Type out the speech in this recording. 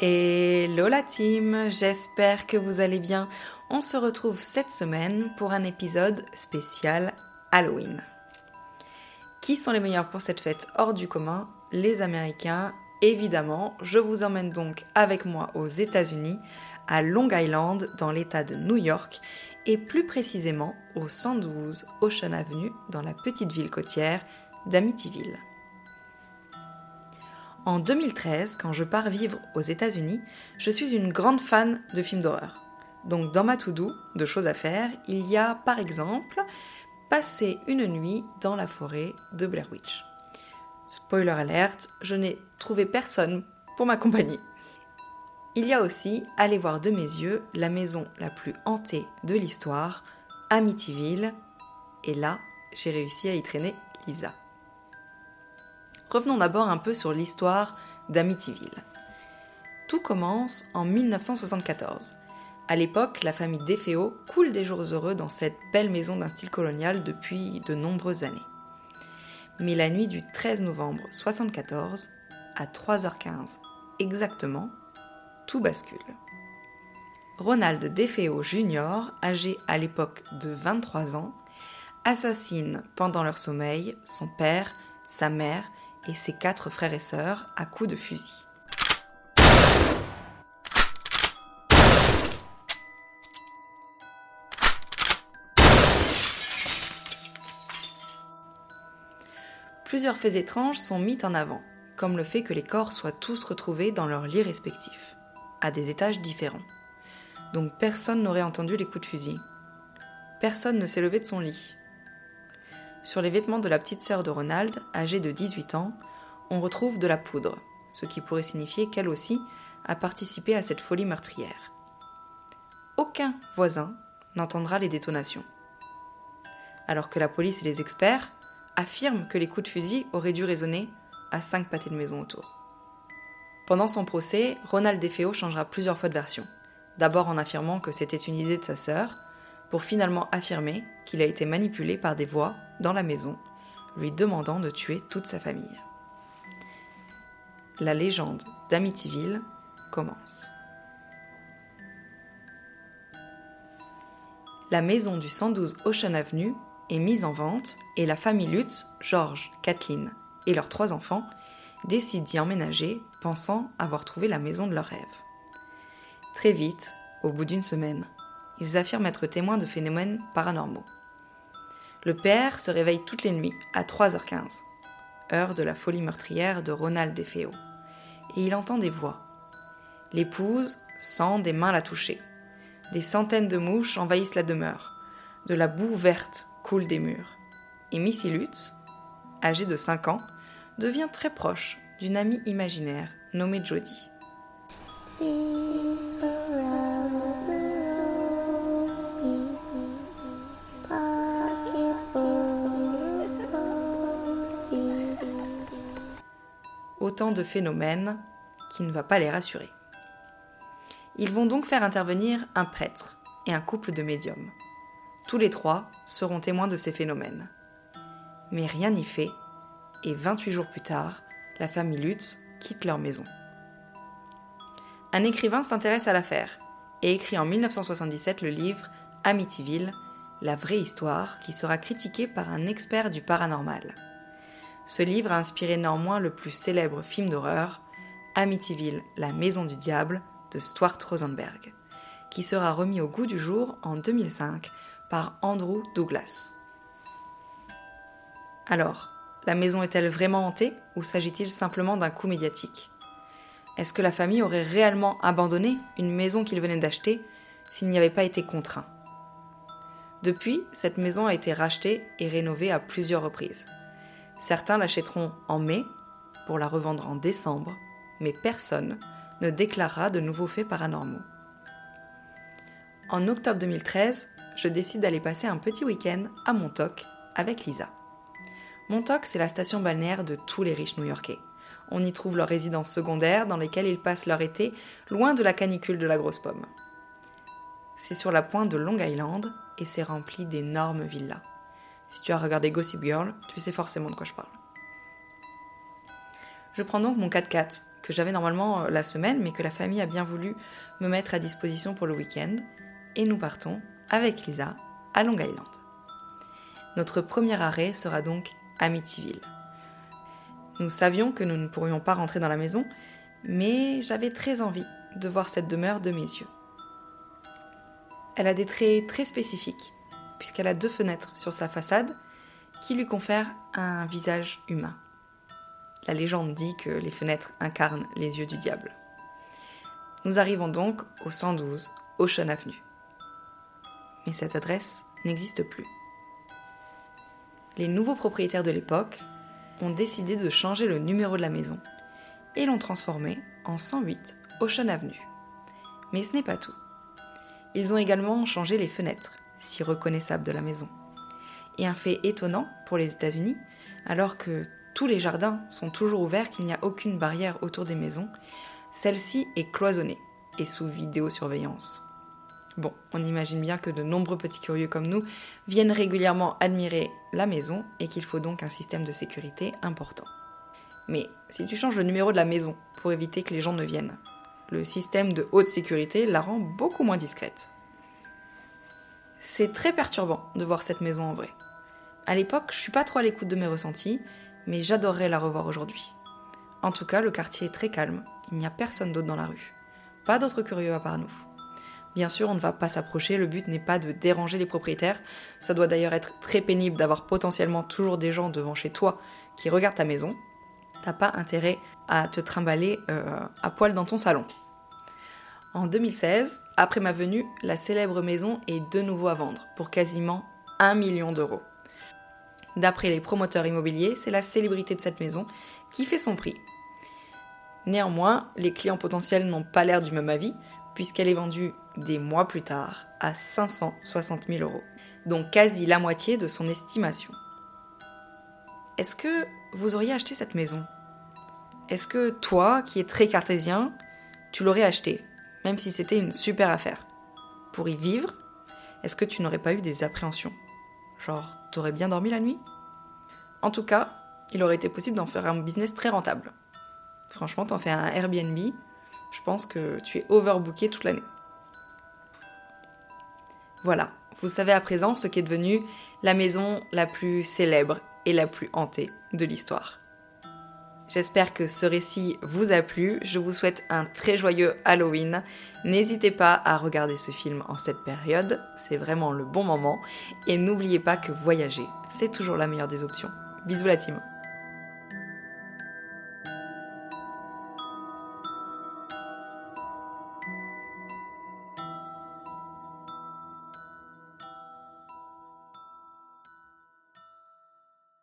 Hello la team, j'espère que vous allez bien. On se retrouve cette semaine pour un épisode spécial Halloween. Qui sont les meilleurs pour cette fête hors du commun? Les Américains, évidemment. Je vous emmène donc avec moi aux États-Unis, à Long Island, dans l'État de New York, et plus précisément au 112 Ocean Avenue, dans la petite ville côtière d'Amityville. En 2013, quand je pars vivre aux États-Unis, je suis une grande fan de films d'horreur. Donc dans ma to-do de choses à faire, il y a par exemple passer une nuit dans la forêt de Blair Witch. Spoiler alerte, je n'ai trouvé personne pour m'accompagner. Il y a aussi aller voir de mes yeux la maison la plus hantée de l'histoire, Amityville, et là, j'ai réussi à y traîner Lisa. Revenons d'abord un peu sur l'histoire d'Amityville. Tout commence en 1974. À l'époque, la famille Defeo coule des jours heureux dans cette belle maison d'un style colonial depuis de nombreuses années. Mais la nuit du 13 novembre 1974, à 3h15 exactement, tout bascule. Ronald Defeo Jr., âgé à l'époque de 23 ans, assassine pendant leur sommeil son père, sa mère et ses quatre frères et sœurs à coups de fusil. Plusieurs faits étranges sont mis en avant, comme le fait que les corps soient tous retrouvés dans leurs lits respectifs, à des étages différents. Donc personne n'aurait entendu les coups de fusil. Personne ne s'est levé de son lit. Sur les vêtements de la petite sœur de Ronald, âgée de 18 ans, on retrouve de la poudre, ce qui pourrait signifier qu'elle aussi a participé à cette folie meurtrière. Aucun voisin n'entendra les détonations. Alors que la police et les experts affirment que les coups de fusil auraient dû résonner à cinq pâtés de maison autour. Pendant son procès, Ronald Defeo changera plusieurs fois de version. D'abord en affirmant que c'était une idée de sa sœur, pour finalement affirmer qu'il a été manipulé par des voix dans la maison, lui demandant de tuer toute sa famille. La légende d'Amityville commence. La maison du 112 Ocean Avenue est mise en vente et la famille Lutz, George, Kathleen et leurs trois enfants décident d'y emménager, pensant avoir trouvé la maison de leur rêve. Très vite, au bout d'une semaine, ils affirment être témoins de phénomènes paranormaux. Le père se réveille toutes les nuits à 3h15, heure de la folie meurtrière de Ronald Defeo, et il entend des voix. L'épouse sent des mains la toucher. Des centaines de mouches envahissent la demeure. De la boue verte coule des murs. Et Missy Lutz, âgée de 5 ans, devient très proche d'une amie imaginaire nommée Jodie. Autant de phénomènes qui ne va pas les rassurer. Ils vont donc faire intervenir un prêtre et un couple de médiums. Tous les trois seront témoins de ces phénomènes. Mais rien n'y fait, et 28 jours plus tard, la famille Lutz quitte leur maison. Un écrivain s'intéresse à l'affaire et écrit en 1977 le livre Amityville, la vraie histoire, qui sera critiqué par un expert du paranormal. Ce livre a inspiré néanmoins le plus célèbre film d'horreur, Amityville, la maison du diable, de Stuart Rosenberg, qui sera remis au goût du jour en 2005 par Andrew Douglas. Alors, la maison est-elle vraiment hantée ou s'agit-il simplement d'un coup médiatique? Est-ce que la famille aurait réellement abandonné une maison qu'ils venaient d'acheter s'il n'y avait pas été contraint? Depuis, cette maison a été rachetée et rénovée à plusieurs reprises. Certains l'achèteront en mai pour la revendre en décembre, mais personne ne déclarera de nouveaux faits paranormaux. En octobre 2013, je décide d'aller passer un petit week-end à Montauk avec Lisa. Montauk, c'est la station balnéaire de tous les riches new-yorkais. On y trouve leurs résidences secondaires dans lesquelles ils passent leur été loin de la canicule de la grosse pomme. C'est sur la pointe de Long Island et c'est rempli d'énormes villas. Si tu as regardé Gossip Girl, tu sais forcément de quoi je parle. Je prends donc mon 4x4 que j'avais normalement euh, la semaine, mais que la famille a bien voulu me mettre à disposition pour le week-end. Et nous partons, avec Lisa, à Long Island. Notre premier arrêt sera donc Amityville. Nous savions que nous ne pourrions pas rentrer dans la maison, mais j'avais très envie de voir cette demeure de mes yeux. Elle a des traits très spécifiques, puisqu'elle a deux fenêtres sur sa façade qui lui confèrent un visage humain. La légende dit que les fenêtres incarnent les yeux du diable. Nous arrivons donc au 112 Ocean Avenue. Mais cette adresse n'existe plus. Les nouveaux propriétaires de l'époque ont décidé de changer le numéro de la maison et l'ont transformé en 108 Ocean Avenue. Mais ce n'est pas tout. Ils ont également changé les fenêtres, si reconnaissables de la maison. Et un fait étonnant pour les États-Unis, alors que tous les jardins sont toujours ouverts, qu'il n'y a aucune barrière autour des maisons, celle-ci est cloisonnée et sous vidéosurveillance. Bon, on imagine bien que de nombreux petits curieux comme nous viennent régulièrement admirer la maison et qu'il faut donc un système de sécurité important. Mais si tu changes le numéro de la maison pour éviter que les gens ne viennent, le système de haute sécurité la rend beaucoup moins discrète. C'est très perturbant de voir cette maison en vrai. À l'époque, je suis pas trop à l'écoute de mes ressentis, mais j'adorerais la revoir aujourd'hui. En tout cas, le quartier est très calme, il n'y a personne d'autre dans la rue. Pas d'autres curieux à part nous. Bien sûr, on ne va pas s'approcher, le but n'est pas de déranger les propriétaires. Ça doit d'ailleurs être très pénible d'avoir potentiellement toujours des gens devant chez toi qui regardent ta maison. T'as pas intérêt à te trimballer euh, à poil dans ton salon. En 2016, après ma venue, la célèbre maison est de nouveau à vendre pour quasiment 1 million d'euros. D'après les promoteurs immobiliers, c'est la célébrité de cette maison qui fait son prix. Néanmoins, les clients potentiels n'ont pas l'air du même avis, puisqu'elle est vendue des mois plus tard à 560 000 euros, donc quasi la moitié de son estimation. Est-ce que vous auriez acheté cette maison? Est-ce que toi, qui es très cartésien, tu l'aurais acheté, même si c'était une super affaire Pour y vivre, est-ce que tu n'aurais pas eu des appréhensions? Genre, t'aurais bien dormi la nuit? En tout cas, il aurait été possible d'en faire un business très rentable. Franchement, t'en fais un Airbnb, je pense que tu es overbooké toute l'année. Voilà, vous savez à présent ce qu'est devenu la maison la plus célèbre et la plus hantée de l'histoire. J'espère que ce récit vous a plu. Je vous souhaite un très joyeux Halloween. N'hésitez pas à regarder ce film en cette période, c'est vraiment le bon moment. Et n'oubliez pas que voyager, c'est toujours la meilleure des options. Bisous la team